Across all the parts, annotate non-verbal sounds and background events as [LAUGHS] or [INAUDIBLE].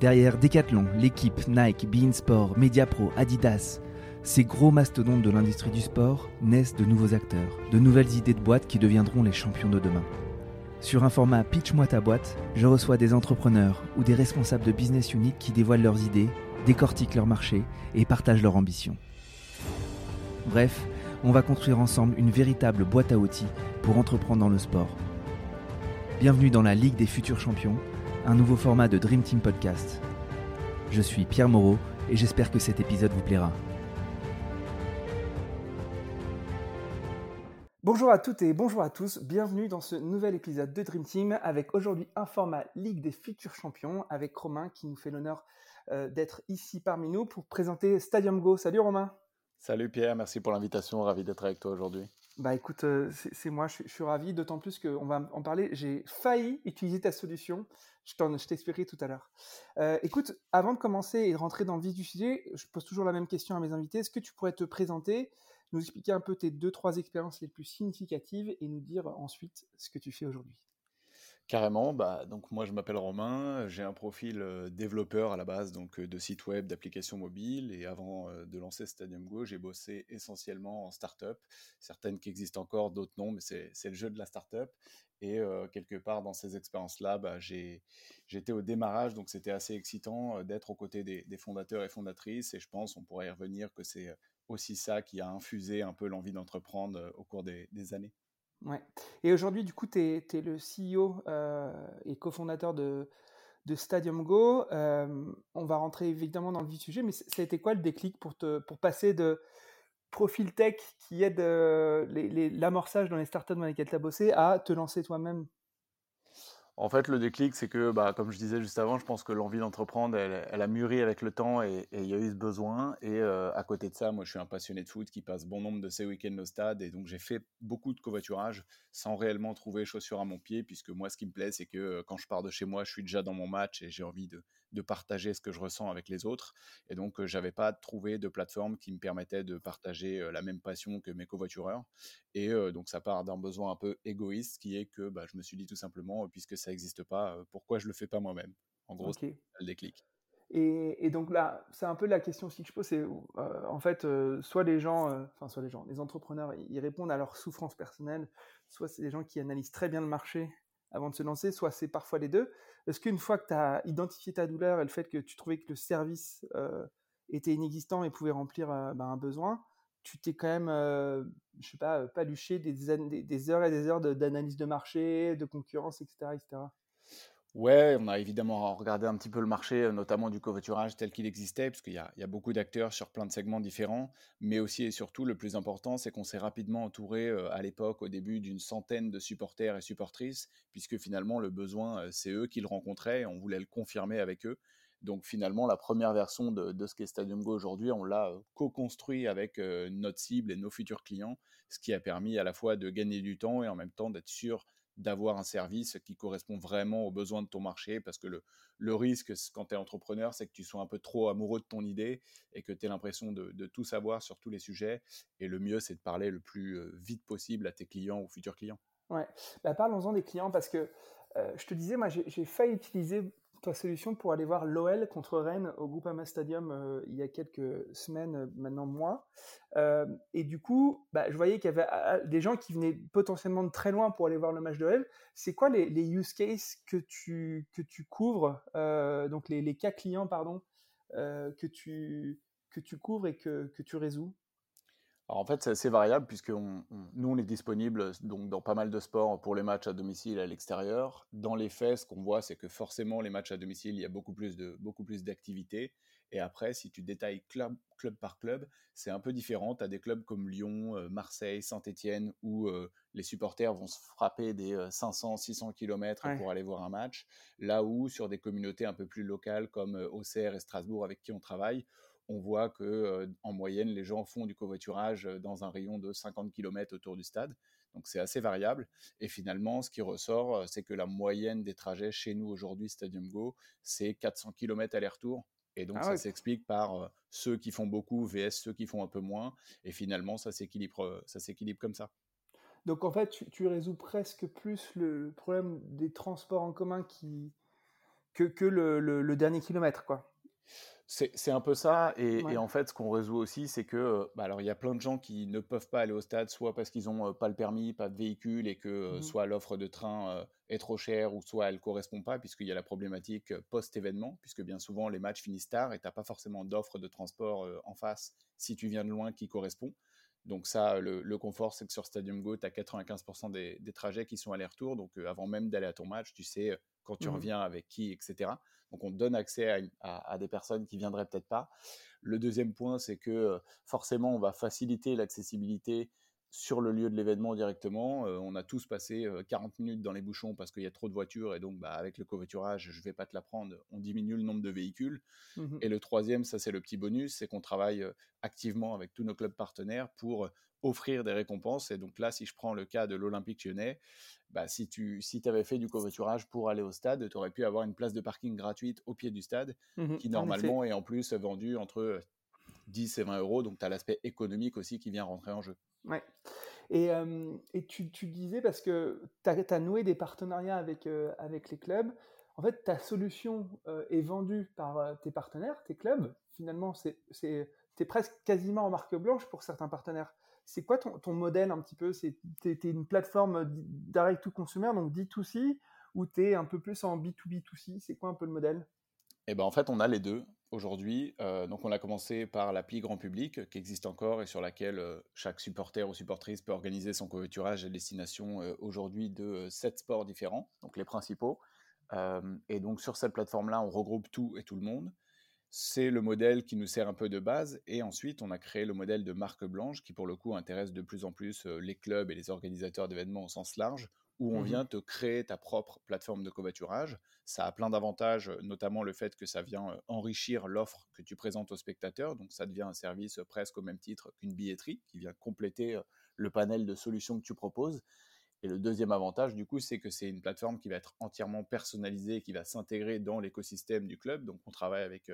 Derrière Decathlon, l'équipe, Nike, Beansport, Mediapro, Adidas, ces gros mastodontes de l'industrie du sport naissent de nouveaux acteurs, de nouvelles idées de boîtes qui deviendront les champions de demain. Sur un format Pitch-moi ta boîte, je reçois des entrepreneurs ou des responsables de business unit qui dévoilent leurs idées, décortiquent leur marché et partagent leurs ambitions. Bref, on va construire ensemble une véritable boîte à outils pour entreprendre dans le sport. Bienvenue dans la Ligue des futurs champions, un nouveau format de Dream Team Podcast. Je suis Pierre Moreau et j'espère que cet épisode vous plaira. Bonjour à toutes et bonjour à tous, bienvenue dans ce nouvel épisode de Dream Team avec aujourd'hui un format Ligue des futurs champions avec Romain qui nous fait l'honneur euh, d'être ici parmi nous pour présenter Stadium Go. Salut Romain Salut Pierre, merci pour l'invitation, ravi d'être avec toi aujourd'hui. Bah écoute, euh, c'est moi, je, suis ravi, d'autant plus qu'on va en parler. J'ai failli utiliser ta solution, je t'expliquerai tout à l'heure. Euh, écoute, avant de commencer et de rentrer dans le vif du sujet, je pose toujours la même question à mes invités. Est-ce que tu pourrais te présenter nous expliquer un peu tes deux, trois expériences les plus significatives et nous dire ensuite ce que tu fais aujourd'hui? Carrément, bah, donc moi je m'appelle Romain, j'ai un profil développeur à la base donc de sites web, d'applications mobiles et avant de lancer Stadium Go, j'ai bossé essentiellement en startup, certaines qui existent encore, d'autres non, mais c'est le jeu de la startup et quelque part dans ces expériences-là, bah, j'étais au démarrage donc c'était assez excitant d'être aux côtés des, fondateurs et fondatrices et je pense, on pourrait y revenir, que c'est aussi ça qui a infusé un peu l'envie d'entreprendre au cours des, années. Ouais. Et aujourd'hui, du coup, tu es, le CEO euh, et cofondateur de, de Stadium Go. Euh, on va rentrer évidemment dans le vif sujet, mais ça a été quoi le déclic pour, te, pour passer de profil tech qui aide l'amorçage dans les startups dans lesquelles tu as bossé à te lancer toi-même? En fait, le déclic, c'est que, bah, comme je disais juste avant, je pense que l'envie d'entreprendre, elle, a mûri avec le temps et, il y a eu ce besoin. Et euh, à côté de ça, moi, je suis un passionné de foot qui passe bon nombre de ses week-ends au stade. Et donc, j'ai fait beaucoup de covoiturage sans réellement trouver chaussures à mon pied, puisque moi, ce qui me plaît, c'est que euh, quand je pars de chez moi, je suis déjà dans mon match et j'ai envie de, de partager ce que je ressens avec les autres. Et donc, j'avais pas trouvé de plateforme qui me permettait de partager la même passion que mes covoitureurs. Et donc, ça part d'un besoin un peu égoïste qui est que bah, je me suis dit tout simplement, puisque ça n'existe pas, pourquoi je le fais pas moi-même? En gros, c'est le déclic. Et, donc là, c'est un peu la question aussi que je pose, c'est en fait, soit les gens, enfin soit les gens, les entrepreneurs, ils répondent à leur souffrance personnelle, soit c'est des gens qui analysent très bien le marché avant de se lancer, soit c'est parfois les deux. Est-ce qu'une fois que tu as identifié ta douleur et le fait que tu trouvais que le service euh, était inexistant et pouvait remplir euh, bah, un besoin, tu t'es quand même, euh, je sais pas, paluché des, des, heures et des heures d'analyse de, marché, de concurrence, etc., etc. Ouais, on a évidemment regardé un petit peu le marché, euh, notamment du covoiturage tel qu'il existait, parce qu'il y, a beaucoup d'acteurs sur plein de segments différents, mais aussi et surtout, le plus important, c'est qu'on s'est rapidement entouré euh, à l'époque, au début, d'une centaine de supporters et supportrices, puisque finalement, le besoin, euh, c'est eux qui le rencontraient, on voulait le confirmer avec eux. Donc finalement, la première version de, de ce qu'est Stadium Go aujourd'hui, on l'a co-construit avec notre cible et nos futurs clients, ce qui a permis à la fois de gagner du temps et en même temps d'être sûr d'avoir un service qui correspond vraiment aux besoins de ton marché parce que le, le risque quand tu es entrepreneur, c'est que tu sois un peu trop amoureux de ton idée et que tu aies l'impression de, tout savoir sur tous les sujets. Et le mieux, c'est de parler le plus vite possible à tes clients ou futurs clients. Ouais, bah, parlons-en des clients parce que je te disais, moi j'ai failli utiliser ta solution pour aller voir l'OL contre Rennes au Groupama Stadium euh, il y a quelques semaines, euh, maintenant mois. Euh, et du coup, bah, je voyais qu'il y avait ah, ah, des gens qui venaient potentiellement de très loin pour aller voir le match de l'OL. C'est quoi les, use cases que tu, que tu couvres, donc les, les, cas clients, pardon, que, tu, que tu couvres et que, que tu résous? En fait, c'est assez variable puisque nous, on est disponible donc, dans pas mal de sports pour les matchs à domicile et à l'extérieur. Dans les faits, ce qu'on voit, c'est que forcément, les matchs à domicile, il y a beaucoup plus, de, beaucoup plus d'activités. Et après, si tu détailles club, club par club, c'est un peu différent. Tu as des clubs comme Lyon, euh, Marseille, Saint-Etienne, où euh, les supporters vont se frapper des 500, 600 km pour aller voir un match. Là où, sur des communautés un peu plus locales comme euh, Auxerre et Strasbourg, avec qui on travaille, on voit que en moyenne, les gens font du covoiturage dans un rayon de 50 km autour du stade. Donc c'est assez variable. Et finalement, ce qui ressort, c'est que la moyenne des trajets chez nous aujourd'hui, Stadium Go, c'est 400 km aller-retour. Et donc ah ça s'explique par ceux qui font beaucoup vs ceux qui font un peu moins. Et finalement, ça s'équilibre, ça s'équilibre comme ça. Donc en fait, tu, résous presque plus le problème des transports en commun qui, que, que le, le, dernier kilomètre, quoi. C'est un peu ça, et, en fait, ce qu'on résout aussi, c'est que, bah, alors, il y a plein de gens qui ne peuvent pas aller au stade, soit parce qu'ils n'ont pas le permis, pas de véhicule, et que mmh soit l'offre de train est trop chère, ou soit elle ne correspond pas, puisqu'il y a la problématique post-événement, puisque bien souvent les matchs finissent tard et tu n'as pas forcément d'offre de transport en face si tu viens de loin qui correspond. Donc ça, le, confort, c'est que sur Stadium Go, tu as 95% des, trajets qui sont aller-retour. Donc avant même d'aller à ton match, tu sais quand tu mmh reviens avec qui, etc. Donc on donne accès à, des personnes qui viendraient peut-être pas. Le deuxième point, c'est que forcément, on va faciliter l'accessibilité sur le lieu de l'événement directement. on a tous passé 40 minutes dans les bouchons parce qu'il y a trop de voitures et donc bah, avec le covoiturage, je ne vais pas te l'apprendre, on diminue le nombre de véhicules. Mmh et le troisième, ça c'est le petit bonus, c'est qu'on travaille activement avec tous nos clubs partenaires pour offrir des récompenses. Et donc là, si je prends le cas de l'Olympique lyonnais, bah, si tu si avais fait du covoiturage pour aller au stade, tu aurais pu avoir une place de parking gratuite au pied du stade, mmh qui normalement est en plus vendue entre 10 et 20 euros. Donc tu as l'aspect économique aussi qui vient rentrer en jeu. Ouais. Et, et tu, tu, disais, parce que tu as, noué des partenariats avec, avec les clubs, en fait, ta solution est vendue par tes partenaires, tes clubs. Finalement, c'est presque quasiment en marque blanche pour certains partenaires c'est quoi ton, modèle un petit peu? C'est une plateforme direct to consumer, donc D2C, ou tu es un peu plus en B2B2C C'est quoi un peu le modèle? Eh ben, en fait, on a les deux aujourd'hui. Euh, donc, on a commencé par l'appli grand public qui existe encore et sur laquelle euh, chaque supporter ou supportrice peut organiser son covoiturage à destination euh, aujourd'hui de sept sports différents, donc les principaux. et donc, sur cette plateforme-là, on regroupe tout et tout le monde. C'est le modèle qui nous sert un peu de base. Et ensuite, on a créé le modèle de marque blanche qui, pour le coup, intéresse de plus en plus les clubs et les organisateurs d'événements au sens large, où on mmh vient te créer ta propre plateforme de covoiturage. Ça a plein d'avantages, notamment le fait que ça vient enrichir l'offre que tu présentes aux spectateurs. Donc, ça devient un service presque au même titre qu'une billetterie qui vient compléter le panel de solutions que tu proposes. Et le deuxième avantage, du coup, c'est que c'est une plateforme qui va être entièrement personnalisée, qui va s'intégrer dans l'écosystème du club. Donc, on travaille avec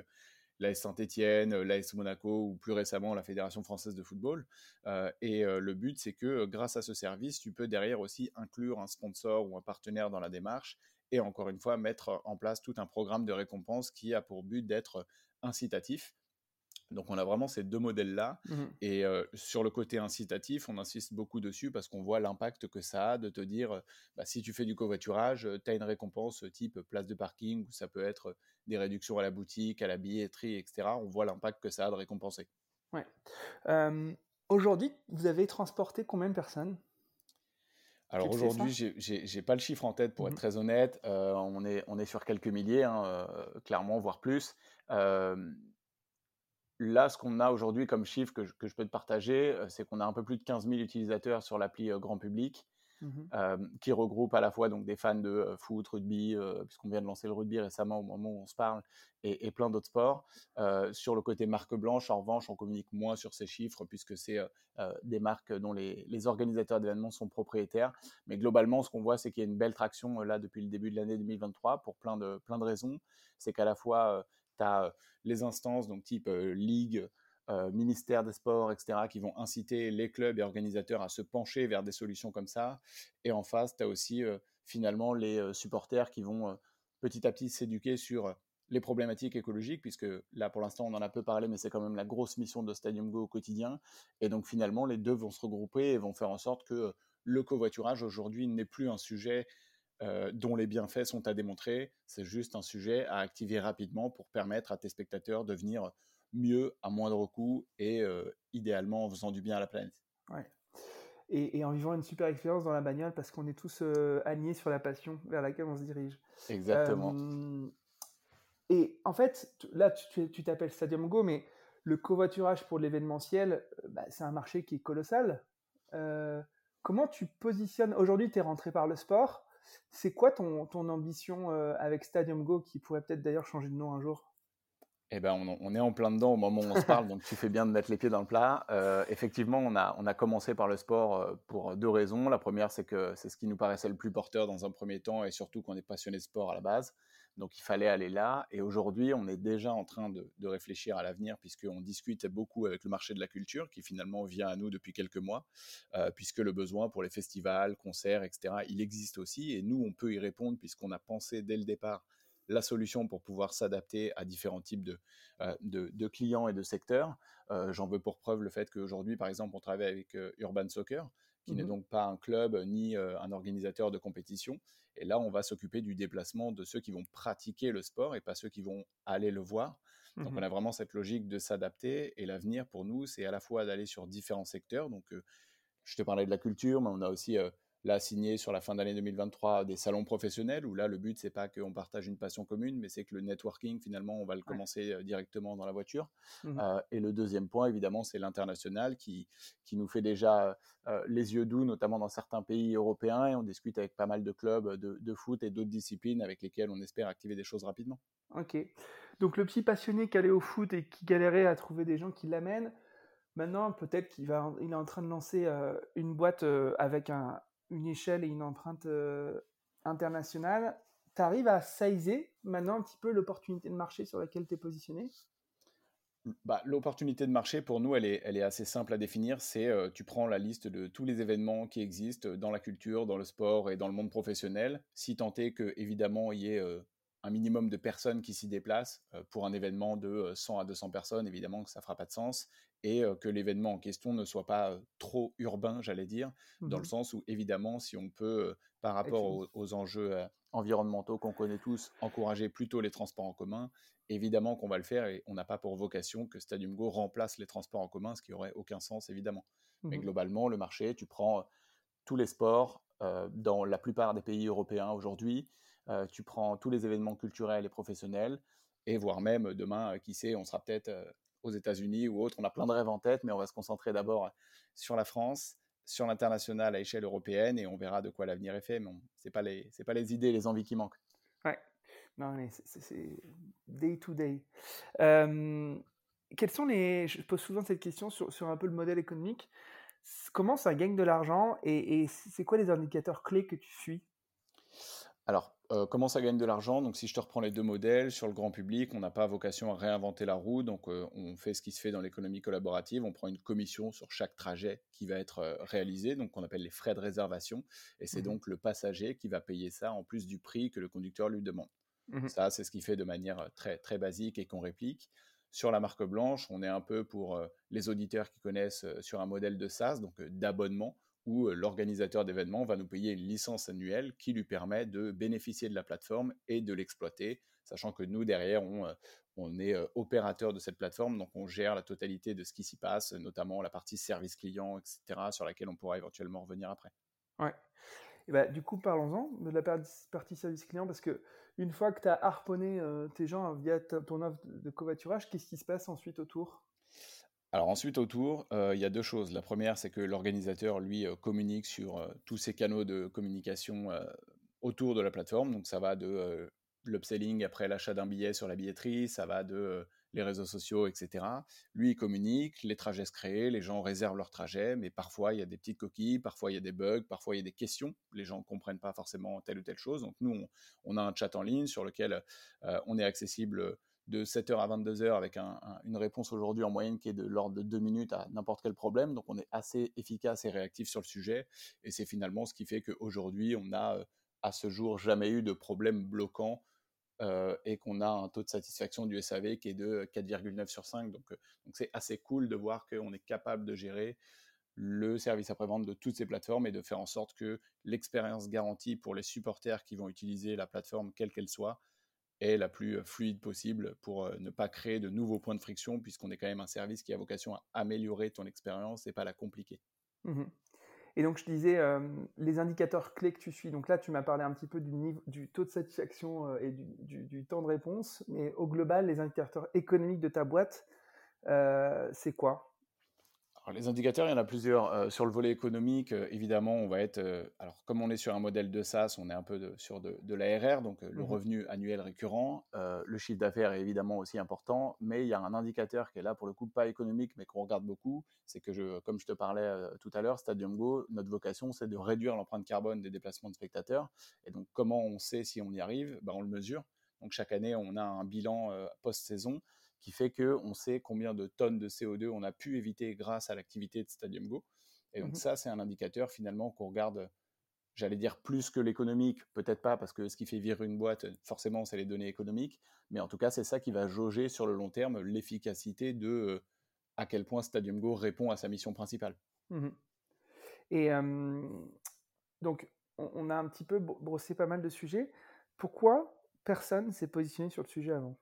l'AS Saint-Etienne, l'AS Monaco ou plus récemment la Fédération française de football. Et le but, c'est que grâce à ce service, tu peux derrière aussi inclure un sponsor ou un partenaire dans la démarche et encore une fois mettre en place tout un programme de récompense qui a pour but d'être incitatif donc on a vraiment ces deux modèles-là. Mmh et sur le côté incitatif, on insiste beaucoup dessus parce qu'on voit l'impact que ça a de te dire, bah, si tu fais du covoiturage, tu as une récompense type place de parking, ou ça peut être des réductions à la boutique, à la billetterie, etc. On voit l'impact que ça a de récompenser. Ouais. aujourd'hui, vous avez transporté combien de personnes? Alors aujourd'hui, j'ai pas le chiffre en tête pour être mmh très honnête. on, est, on est sur quelques milliers, hein, clairement, voire plus. Là, ce qu'on a aujourd'hui comme chiffre que je, peux te partager, c'est qu'on a un peu plus de 15 000 utilisateurs sur l'appli grand public, mmh qui regroupe à la fois donc, des fans de foot, rugby, puisqu'on vient de lancer le rugby récemment au moment où on se parle, et, plein d'autres sports. sur le côté marque blanche, en revanche, on communique moins sur ces chiffres, puisque c'est des marques dont les, organisateurs d'événements sont propriétaires. Mais globalement, ce qu'on voit, c'est qu'il y a une belle traction là depuis le début de l'année 2023 pour plein de, plein de raisons. C'est qu'à la fois tu as les instances, donc type ligue, ministère des Sports, etc., qui vont inciter les clubs et organisateurs à se pencher vers des solutions comme ça. Et en face, tu as aussi finalement les supporters qui vont petit à petit s'éduquer sur les problématiques écologiques, puisque là pour l'instant on en a peu parlé, mais c'est quand même la grosse mission de Stadium Go au quotidien. Et donc finalement les deux vont se regrouper et vont faire en sorte que le covoiturage aujourd'hui n'est plus un sujet euh, dont les bienfaits sont à démontrer. C'est juste un sujet à activer rapidement pour permettre à tes spectateurs de venir mieux, à moindre coût et euh, idéalement en faisant du bien à la planète. Ouais. Et, en vivant une super expérience dans la bagnole parce qu'on est tous euh, alignés sur la passion vers laquelle on se dirige. Exactement. et en fait, là, tu t'appelles Stadium Go, mais le covoiturage pour l'événementiel, bah, c'est un marché qui est colossal. comment tu positionnes? Aujourd'hui, tu es rentré par le sport. C'est quoi ton, ton ambition euh, avec Stadium Go qui pourrait peut-être d'ailleurs changer de nom un jour? Eh ben, on, est en plein dedans au moment où on se parle, donc tu fais bien de mettre les pieds dans le plat. Euh, effectivement, on a, on a commencé par le sport euh, pour deux raisons. La première, c'est que c'est ce qui nous paraissait le plus porteur dans un premier temps, et surtout qu'on est passionné de sport à la base. Donc il fallait aller là. Et aujourd'hui, on est déjà en train de, réfléchir à l'avenir, puisqu'on discute beaucoup avec le marché de la culture, qui finalement vient à nous depuis quelques mois, euh, puisque le besoin pour les festivals, concerts, etc., il existe aussi. Et nous, on peut y répondre, puisqu'on a pensé dès le départ la solution pour pouvoir s'adapter à différents types de, de, clients et de secteurs. J'en veux pour preuve le fait qu'aujourd'hui, par exemple, on travaille avec Urban Soccer, qui n'est mmh donc pas un club ni un organisateur de compétition. Et là, on va s'occuper du déplacement de ceux qui vont pratiquer le sport et pas ceux qui vont aller le voir. Donc, mmh on a vraiment cette logique de s'adapter. Et l'avenir pour nous, c'est à la fois d'aller sur différents secteurs. Donc, je te parlais de la culture, mais on a aussi là signé sur la fin d'année 2023 des salons professionnels où là le but c'est pas qu'on partage une passion commune mais c'est que le networking finalement on va le commencer euh, directement dans la voiture. Mmh euh, et le deuxième point évidemment c'est l'international qui qui nous fait déjà euh, les yeux doux notamment dans certains pays européens et on discute avec pas mal de clubs de, de foot et d'autres disciplines avec lesquels on espère activer des choses rapidement. Ok. Donc le petit passionné qui allait au foot et qui galérait à trouver des gens qui l'amènent Maintenant, peut-être qu'il va, il est en train de lancer une boîte avec un, une échelle et une empreinte euh, internationale, tu arrives à saisir maintenant un petit peu l'opportunité de marché sur laquelle tu es positionné? Bah, L'opportunité de marché, pour nous, elle est, elle est assez simple à définir. C'est euh, tu prends la liste de tous les événements qui existent dans la culture, dans le sport et dans le monde professionnel. Si tant est que, évidemment, il y ait euh, un minimum de personnes qui s'y déplacent pour un événement de 100 à 200 personnes, évidemment que ça fera pas de sens et que l'événement en question ne soit pas trop urbain, j'allais dire, dans le mmh sens où évidemment, si on peut, par rapport aux, enjeux environnementaux qu'on connaît tous, encourager plutôt les transports en commun, évidemment qu'on va le faire et on n'a pas pour vocation que Stadium Go remplace les transports en commun, ce qui aurait aucun sens évidemment. Mais mmh globalement, le marché, tu prends tous les sports dans la plupart des pays européens aujourd'hui, tu prends tous les événements culturels et professionnels, et voire même demain, qui sait, on sera peut-être aux États-Unis ou autres. On a plein de rêves en tête, mais on va se concentrer d'abord sur la France, sur l'international à échelle européenne, et on verra de quoi l'avenir est fait. Mais ce n'est pas, les, pas les idées, les envies qui manquent. Ouais, non, mais c'est day to day. Euh, quels sont les. Je pose souvent cette question sur, sur un peu le modèle économique. Comment ça gagne de l'argent et, et c'est quoi les indicateurs clés que tu suis? Alors, euh, comment ça gagne de l'argent? Donc, si je te reprends les deux modèles, sur le grand public, on n'a pas vocation à réinventer la roue. Donc, euh, on fait ce qui se fait dans l'économie collaborative. On prend une commission sur chaque trajet qui va être euh, réalisé, donc on appelle les frais de réservation. Et c'est mmh donc le passager qui va payer ça en plus du prix que le conducteur lui demande. Mmh ça, c'est ce qui fait de manière très, très basique et qu'on réplique. Sur la marque blanche, on est un peu pour les auditeurs qui connaissent sur un modèle de SaaS, donc d'abonnement où l'organisateur d'événements va nous payer une licence annuelle qui lui permet de bénéficier de la plateforme et de l'exploiter, sachant que nous, derrière, on, est opérateur de cette plateforme, donc on gère la totalité de ce qui s'y passe, notamment la partie service client, etc., sur laquelle on pourra éventuellement revenir après. Ouais. Et bah, du coup, parlons-en de la partie service client, parce que une fois que tu as harponné tes gens via ton offre de covoiturage, qu'est-ce qui se passe ensuite autour? Alors ensuite autour, il y a deux choses. La première, c'est que l'organisateur, lui, communique sur tous ses canaux de communication autour de la plateforme. Donc ça va de l'upselling après l'achat d'un billet sur la billetterie, ça va de les réseaux sociaux, etc. Lui, il communique, les trajets se créent, les gens réservent leurs trajets, mais parfois il y a des petites coquilles, parfois il y a des bugs, parfois il y a des questions. Les gens ne comprennent pas forcément telle ou telle chose. Donc nous, on, a un chat en ligne sur lequel on est accessible de 7h à 22h avec une réponse aujourd'hui en moyenne qui est de l'ordre de 2 minutes à n'importe quel problème. Donc on est assez efficace et réactif sur le sujet. Et c'est finalement ce qui fait qu'aujourd'hui, on n'a euh, à ce jour jamais eu de problème bloquant euh, et qu'on a un taux de satisfaction du SAV qui est de 4,9 sur 5. Donc euh, donc c'est assez cool de voir qu'on est capable de gérer le service après-vente de toutes ces plateformes et de faire en sorte que l'expérience garantie pour les supporters qui vont utiliser la plateforme, quelle qu'elle soit, la plus fluide possible pour ne pas créer de nouveaux points de friction, puisqu'on est quand même un service qui a vocation à améliorer ton expérience et pas la compliquer. Mmh et donc, je disais, les indicateurs clés que tu suis. Donc là, tu m'as parlé un petit peu du, niveau, du taux de satisfaction et du, temps de réponse. Mais au global, les indicateurs économiques de ta boîte, c'est quoi? Les indicateurs, il y en a plusieurs. Euh, sur le volet économique, euh, évidemment, on va être. Euh, alors, comme on est sur un modèle de SaaS, on est un peu sur de, de l'ARR, donc le mmh revenu annuel récurrent. le chiffre d'affaires est évidemment aussi important, mais il y a un indicateur qui est là, pour le coup, pas économique, mais qu'on regarde beaucoup. C'est que, je, comme je te parlais tout à l'heure, Stadium Go, notre vocation, c'est de réduire l'empreinte carbone des déplacements de spectateurs. Et donc, comment on sait si on y arrive? Ben, On le mesure. Donc, chaque année, on a un bilan post-saison qui fait qu'on sait combien de tonnes de CO2 on a pu éviter grâce à l'activité de Stadium Go. Et donc mmh ça, c'est un indicateur finalement qu'on regarde j'allais dire plus que l'économique, peut-être pas, parce que ce qui fait vivre une boîte, forcément, c'est les données économiques, mais en tout cas, c'est ça qui va jauger sur le long terme l'efficacité de euh, à quel point Stadium Go répond à sa mission principale. Mmh Et donc, on, a un petit peu brossé pas mal de sujets. Pourquoi personne s'est positionné sur le sujet avant?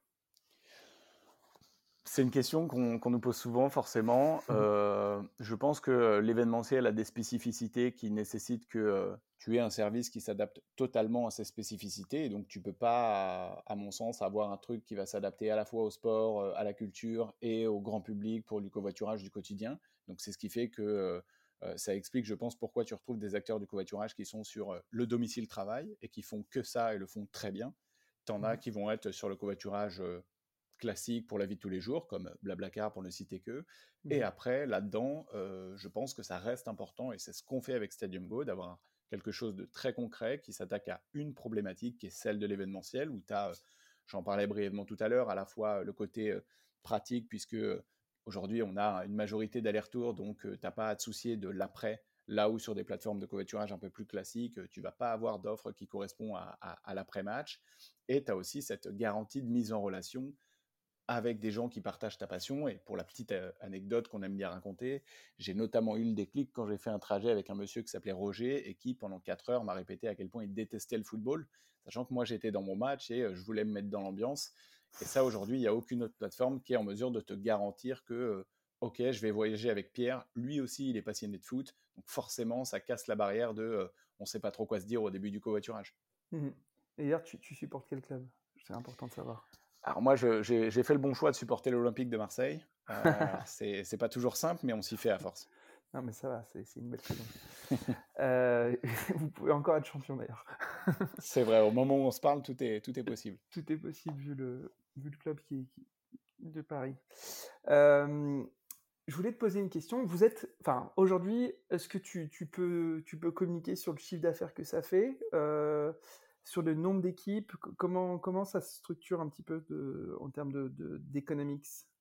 C'est une question qu'on nous pose souvent, forcément. Mmh euh, je pense que l'événementiel a des spécificités qui nécessitent que euh, tu aies un service qui s'adapte totalement à ces spécificités. Et donc, tu ne peux pas, à, mon sens, avoir un truc qui va s'adapter à la fois au sport, euh, à la culture et au grand public pour du covoiturage du quotidien. Donc, c'est ce qui fait que ça explique, je pense, pourquoi tu retrouves des acteurs du covoiturage qui sont sur le domicile travail et qui font que ça et le font très bien. Tu en as mmh qui vont être sur le covoiturage classiques pour la vie de tous les jours, comme Blablacar pour ne citer que. Et mmh. après, là-dedans, euh, je pense que ça reste important, et c'est ce qu'on fait avec Stadium Go, d'avoir quelque chose de très concret qui s'attaque à une problématique qui est celle de l'événementiel, où tu as, euh, j'en parlais brièvement tout à l'heure, à la fois le côté euh, pratique, puisque aujourd'hui on a une majorité d'allers-retours, donc tu n'as pas à te soucier de l'après, là où sur des plateformes de covoiturage un peu plus classiques, tu vas pas avoir d'offre qui correspond à, à l'après-match. Et tu as aussi cette garantie de mise en relation avec des gens qui partagent ta passion. Et pour la petite anecdote qu'on aime bien raconter, j'ai notamment eu le déclic quand j'ai fait un trajet avec un monsieur qui s'appelait Roger et qui, pendant 4 heures, m'a répété à quel point il détestait le football, sachant que moi j'étais dans mon match et je voulais me mettre dans l'ambiance. Et ça, aujourd'hui, il n'y a aucune autre plateforme qui est en mesure de te garantir que, ok, je vais voyager avec Pierre, lui aussi, il est passionné de foot, donc forcément, ça casse la barrière de on ne sait pas trop quoi se dire au début du covoiturage. Mmh et hier, tu, tu supportes quel club? C'est important de savoir. Alors moi, j'ai fait le bon choix de supporter l'Olympique de Marseille. Euh, c'est pas toujours simple, mais on s'y fait à force. Non, mais ça va, c'est une belle saison. Euh, [LAUGHS] vous pouvez encore être champion d'ailleurs. [LAUGHS] c'est vrai, au moment où on se parle, tout est, tout est possible. Tout est possible vu le, vu le club qui, de Paris. Euh, je voulais te poser une question. Vous êtes, enfin, aujourd'hui, est-ce que tu, tu, peux, tu peux communiquer sur le chiffre d'affaires que ça fait? Euh, sur le nombre d'équipes comment, comment ça se structure un petit peu de, en termes d'économics de,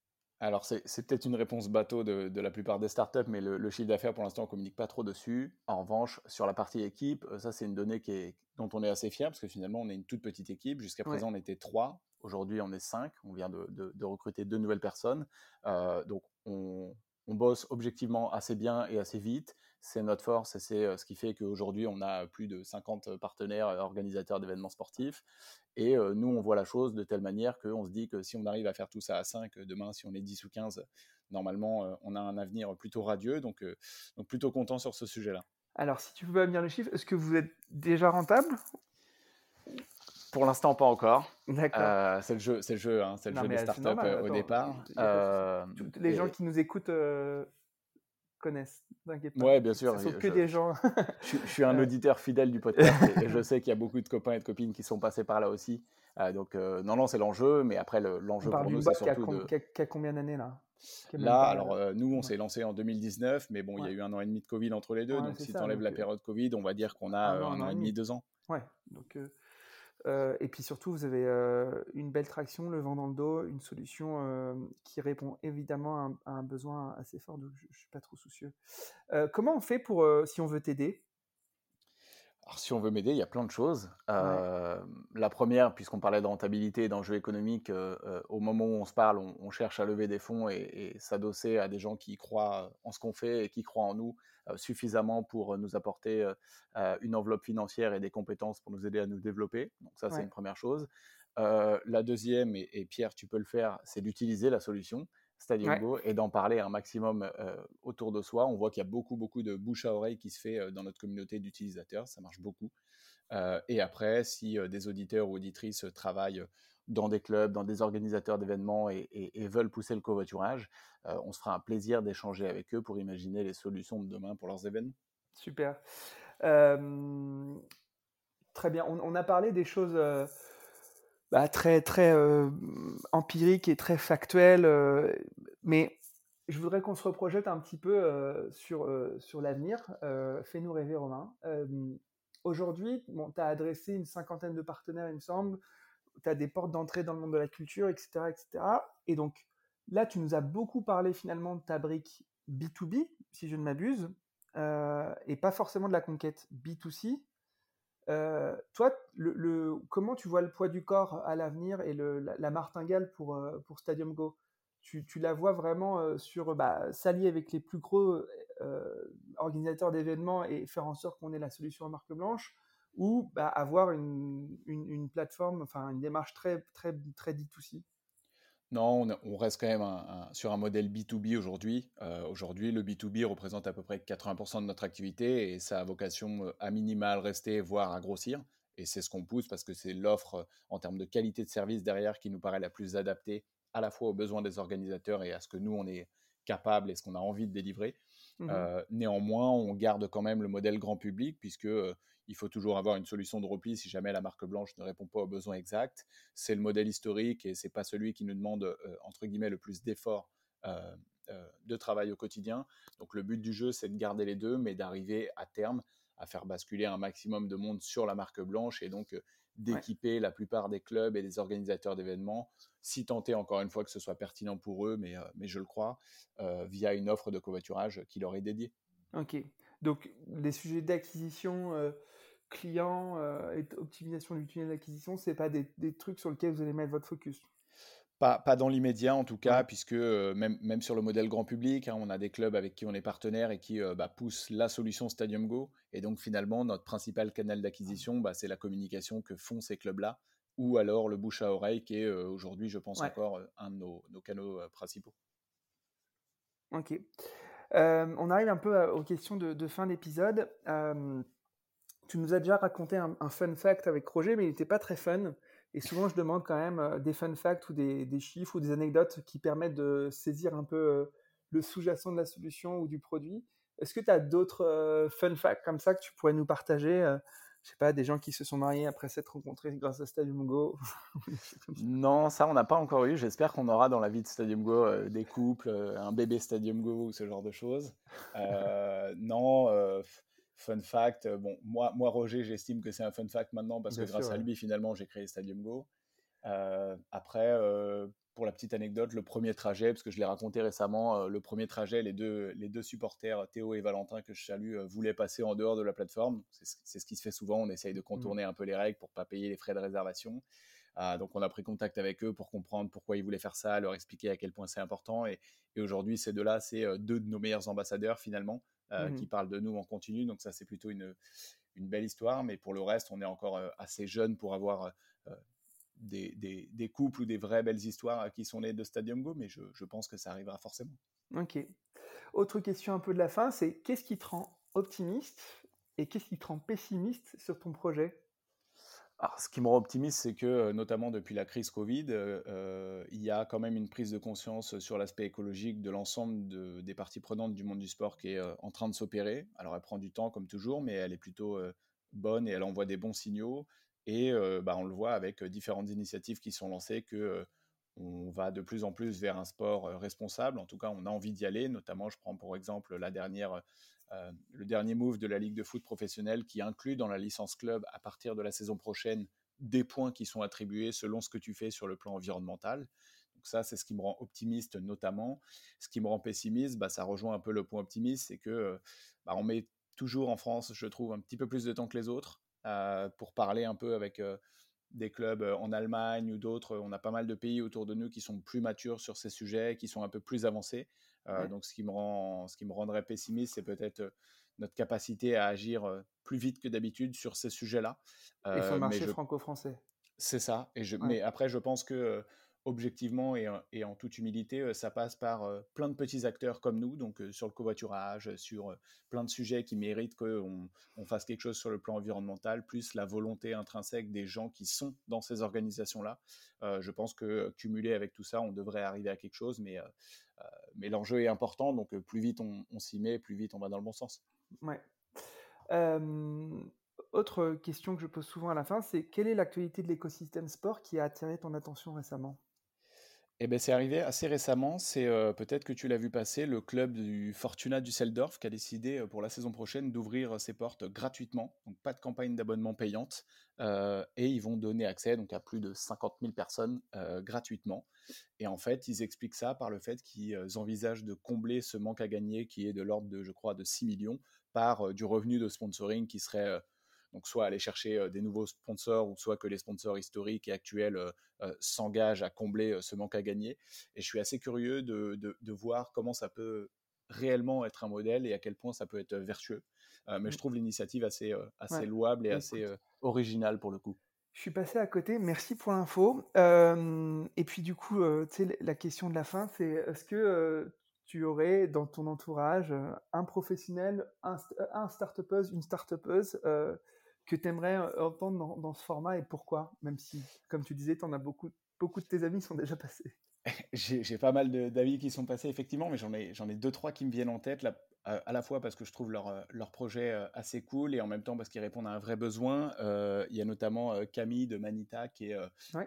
alors, c'est peut-être une réponse bateau de, de, la plupart des startups, mais le, chiffre d'affaires, pour l'instant, on ne communique pas trop dessus. En revanche, sur la partie équipe, euh, ça, c'est une donnée qui est, dont on est assez fier, parce que finalement, on est une toute petite équipe. Jusqu'à présent, on était trois. Aujourd'hui, on est cinq. On vient de, de recruter deux nouvelles personnes. Euh, donc, on, on bosse objectivement assez bien et assez vite c'est notre force et c'est ce qui fait qu'aujourd'hui, on a plus de 50 partenaires organisateurs d'événements sportifs. Et nous, on voit la chose de telle manière qu'on se dit que si on arrive à faire tout ça à 5, demain, si on est 10 ou 15, normalement, on a un avenir plutôt radieux. Donc, donc plutôt content sur ce sujet-là. Alors, si tu peux pas venir le chiffre, est-ce que vous êtes déjà rentable? Pour l'instant, pas encore. D'accord. c'est le jeu, c'est le jeu, hein, c'est le jeu des startups au départ. les gens qui nous écoutent connaissent. T'inquiète pas. Ouais, bien sûr. Ce sont que des gens. je, suis un [LAUGHS] auditeur fidèle du podcast et, je sais qu'il y a beaucoup de copains et de copines qui sont passés par là aussi. Euh, donc, euh, non, non, c'est l'enjeu, mais après, l'enjeu pour nous, c'est surtout. Qui a, de... qui a combien d'années là? Là, alors euh, nous, on s'est lancé en 2019, mais bon, il y a eu un an et demi de Covid entre les deux. donc, si tu enlèves la période Covid, on va dire qu'on a un, an, et demi, deux ans. Ouais, donc euh, et puis surtout, vous avez une belle traction, le vent dans le dos, une solution qui répond évidemment à un, besoin assez fort, donc je ne suis pas trop soucieux. comment on fait pour, si on veut t'aider? Alors, si on veut m'aider, il y a plein de choses. La première, puisqu'on parlait de rentabilité et d'enjeux économiques, au moment où on se parle, on, cherche à lever des fonds et, et s'adosser à des gens qui croient en ce qu'on fait et qui croient en nous suffisamment pour nous apporter une enveloppe financière et des compétences pour nous aider à nous développer. Donc ça, c'est une première chose. la deuxième, et, Pierre, tu peux le faire, c'est d'utiliser la solution. Stadium Go et d'en parler un maximum autour de soi. On voit qu'il y a beaucoup, beaucoup de bouche à oreille qui se fait dans notre communauté d'utilisateurs. Ça marche beaucoup. et après, si des auditeurs ou auditrices travaillent dans des clubs, dans des organisateurs d'événements et, veulent pousser le covoiturage, on se fera un plaisir d'échanger avec eux pour imaginer les solutions de demain pour leurs événements. Super. très bien. On, a parlé des choses bah, très, très euh, empirique et très factuel. Euh, mais je voudrais qu'on se reprojette un petit peu euh, sur, sur l'avenir. Fais-nous rêver, Romain. Aujourd'hui, bon, tu as adressé une cinquantaine de partenaires, il me semble. Tu as des portes d'entrée dans le monde de la culture, etc., etc. Et donc, là, tu nous as beaucoup parlé finalement de ta brique B2B, si je ne m'abuse, et pas forcément de la conquête B2C. Toi, le, comment tu vois le poids du corps à l'avenir et la, martingale pour, pour Stadium Go? Tu, la vois vraiment sur bah, s'allier avec les plus gros organisateurs d'événements et faire en sorte qu'on ait la solution à marque blanche ou bah, avoir une, plateforme, enfin une démarche très, très, très D2C non, on, reste quand même sur un modèle B2B aujourd'hui. Euh, aujourd'hui, le B2B représente à peu près 80% de notre activité et ça a vocation euh, à minimal rester, voire à grossir. Et c'est ce qu'on pousse parce que c'est l'offre euh, en termes de qualité de service derrière qui nous paraît la plus adaptée à la fois aux besoins des organisateurs et à ce que nous, on est capable et ce qu'on a envie de délivrer. Mmh néanmoins, on garde quand même le modèle grand public puisque il faut toujours avoir une solution de repli si jamais la marque blanche ne répond pas aux besoins exacts. C'est le modèle historique et c'est pas celui qui nous demande euh, entre guillemets le plus d'efforts euh, euh, de travail au quotidien. Donc le but du jeu, c'est de garder les deux, mais d'arriver à terme à faire basculer un maximum de monde sur la marque blanche et donc d'équiper la plupart des clubs et des organisateurs d'événements, si tenter encore une fois que ce soit pertinent pour eux, mais, mais je le crois, via une offre de covoiturage qui leur est dédiée. Ok. Donc les sujets d'acquisition client euh, et optimisation du tunnel d'acquisition, c'est pas des, trucs sur lesquels vous allez mettre votre focus? Pas, pas dans l'immédiat en tout cas, puisque euh, même, même sur le modèle grand public, hein, on a des clubs avec qui on est partenaire et qui euh, bah, poussent la solution Stadium Go. Et donc finalement, notre principal canal d'acquisition, bah, c'est la communication que font ces clubs-là, ou alors le bouche à oreille, qui est aujourd'hui, je pense, encore un de nos, nos canaux principaux. Ok. on arrive un peu aux questions de, de fin d'épisode tu nous as déjà raconté un, fun fact avec Roger, mais il n'était pas très fun. Et souvent, je demande quand même euh, des fun facts ou des, chiffres ou des anecdotes qui permettent de saisir un peu euh, le sous-jacent de la solution ou du produit. Est-ce que tu as d'autres euh, fun facts comme ça que tu pourrais nous partager Je sais pas, des gens qui se sont mariés après s'être rencontrés grâce à Stadium Go [LAUGHS] Non, ça, on n'a pas encore eu. J'espère qu'on aura dans la vie de Stadium Go des couples, un bébé Stadium Go ou ce genre de choses. non fun fact, euh, bon, moi, moi Roger, j'estime que c'est un fun fact maintenant parce que grâce à lui, finalement, j'ai créé Stadium Go. Euh, après, euh, pour la petite anecdote, le premier trajet, parce que je l'ai raconté récemment, le premier trajet, les deux, les deux supporters, Théo et Valentin, que je salue, voulaient passer en dehors de la plateforme. C'est ce qui se fait souvent, on essaye de mmh. contourner un peu les règles pour pas payer les frais de réservation. Donc on a pris contact avec eux pour comprendre pourquoi ils voulaient faire ça, leur expliquer à quel point c'est important. Et, et aujourd'hui, ces deux-là, c'est deux de nos meilleurs ambassadeurs finalement. Euh, mmh qui parle de nous en continu. Donc ça, c'est plutôt une, une belle histoire. Mais pour le reste, on est encore euh, assez jeune pour avoir euh, des, des, des, couples ou des vraies belles histoires qui sont nées de Stadium Go. Mais je, je pense que ça arrivera forcément. Ok. Autre question un peu de la fin, c'est qu'est-ce qui te rend optimiste et qu'est-ce qui te rend pessimiste sur ton projet? Ce qui me rend optimiste, c'est que, euh, notamment depuis la crise Covid, euh, euh, il y a quand même une prise de conscience sur l'aspect écologique de l'ensemble des parties prenantes du monde du sport qui est en train de s'opérer. Alors, elle prend du temps, comme toujours, mais elle est plutôt bonne et elle envoie des bons signaux. Et bah, on le voit avec différentes initiatives qui sont lancées que on va de plus en plus vers un sport responsable. En tout cas, on a envie d'y aller. Notamment, je prends pour exemple la dernière euh, le dernier move de la Ligue de foot professionnelle qui inclut dans la licence club à partir de la saison prochaine des points qui sont attribués selon ce que tu fais sur le plan environnemental. Donc ça, c'est ce qui me rend optimiste notamment. Ce qui me rend pessimiste, bah, ça rejoint un peu le point optimiste, c'est que euh, bah, on met toujours en France, je trouve, un petit peu plus de temps que les autres euh, pour parler un peu avec des clubs en Allemagne ou d'autres. On a pas mal de pays autour de nous qui sont plus matures sur ces sujets, qui sont un peu plus avancés. Euh, donc, ce qui, me rend, ce qui me rendrait pessimiste, c'est peut-être euh, notre capacité à agir euh, plus vite que d'habitude sur ces sujets-là. Et sur le marché franco-français. C'est ça. Et je, Mais après, je pense que objectivement et, en toute humilité, ça passe par plein de petits acteurs comme nous, donc sur le covoiturage, sur plein de sujets qui méritent qu'on on fasse quelque chose sur le plan environnemental, plus la volonté intrinsèque des gens qui sont dans ces organisations-là. je pense que cumulé avec tout ça, on devrait arriver à quelque chose, mais, l'enjeu est important, donc plus vite on, on s'y met, plus vite on va dans le bon sens. Ouais. autre question que je pose souvent à la fin, c'est quelle est l'actualité de l'écosystème sport qui a attiré ton attention récemment? Eh ben, c'est arrivé assez récemment. C'est euh, peut-être que tu l'as vu passer, le club du Fortuna Düsseldorf qui a décidé euh, pour la saison prochaine d'ouvrir ses portes gratuitement, donc pas de campagne d'abonnement payante, euh, et ils vont donner accès donc à plus de 50 000 personnes gratuitement. Et en fait, ils expliquent ça par le fait qu'ils envisagent de combler ce manque à gagner qui est de l'ordre de, je crois, de 6 millions par du revenu de sponsoring qui serait donc soit aller chercher des nouveaux sponsors ou soit que les sponsors historiques et actuels s'engagent à combler ce manque à gagner. Et je suis assez curieux de, de, voir comment ça peut réellement être un modèle et à quel point ça peut être vertueux. mais je mmh. trouve l'initiative assez, assez louable et bah, assez originale pour le coup. Je suis passé à côté, merci pour l'info. et puis du coup, la question de la fin, c'est est-ce que tu aurais dans ton entourage un professionnel, un, un start une start-upeuse que tu aimerais entendre dans, ce format et pourquoi? Même si, comme tu disais, en as beaucoup, beaucoup de tes amis sont déjà passés. [LAUGHS] J'ai pas mal d'avis qui sont passés, effectivement, mais j'en ai, ai deux, trois qui me viennent en tête. La à la fois parce que je trouve leur, leur projet euh, assez cool et en même temps parce qu'ils répondent à un vrai besoin. Euh, il y a notamment Camille de Manita qui est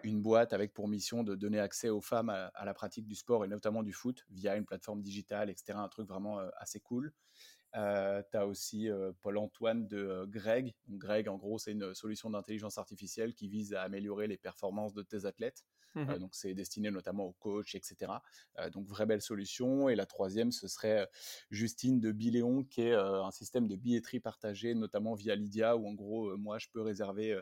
une boîte avec pour mission de donner accès aux femmes à, la pratique du sport et notamment du foot via une plateforme digitale, etc. Un truc vraiment assez cool. Euh, tu as aussi Paul-Antoine de Greg. Greg, en gros, c'est une solution d'intelligence artificielle qui vise à améliorer les performances de tes athlètes. Mmh donc, c'est destiné notamment aux coachs, etc. donc, vraie belle solution. Et la troisième, ce serait Justine de Biléon, qui est un système de billetterie partagée, notamment via Lydia, où en gros, moi, je peux réserver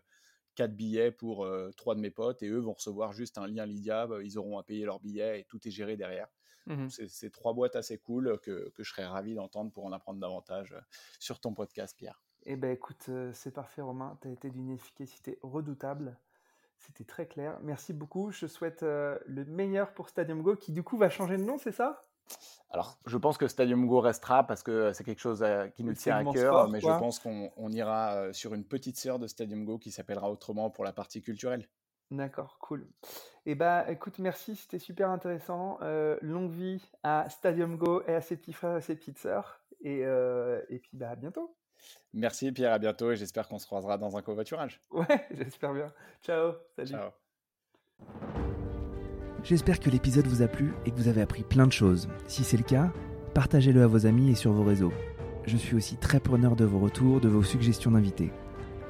quatre billets pour trois de mes potes et eux vont recevoir juste un lien Lydia. Ils auront à payer leur billet et tout est géré derrière. Mmh c'est trois boîtes assez cool que, que je serais ravi d'entendre pour en apprendre davantage sur ton podcast, Pierre. Eh ben écoute, c'est parfait Romain, tu as été d'une efficacité redoutable. C'était très clair. Merci beaucoup. Je souhaite le meilleur pour Stadium Go qui du coup va changer de nom, c'est ça? Alors, je pense que Stadium Go restera parce que c'est quelque chose qui nous tient à cœur, mais je pense qu'on ira sur une petite sœur de Stadium Go qui s'appellera autrement pour la partie culturelle. D'accord, cool. Et bah, écoute, merci, c'était super intéressant. Euh, longue vie à Stadium Go et à ses petits frères et ses petites sœurs. Et, euh, et puis, bah, à bientôt. Merci Pierre, à bientôt et j'espère qu'on se croisera dans un covoiturage. Ouais, [LAUGHS] j'espère bien. Ciao, salut. Ciao. J'espère que l'épisode vous a plu et que vous avez appris plein de choses. Si c'est le cas, partagez-le à vos amis et sur vos réseaux. Je suis aussi très preneur de vos retours, de vos suggestions d'invités.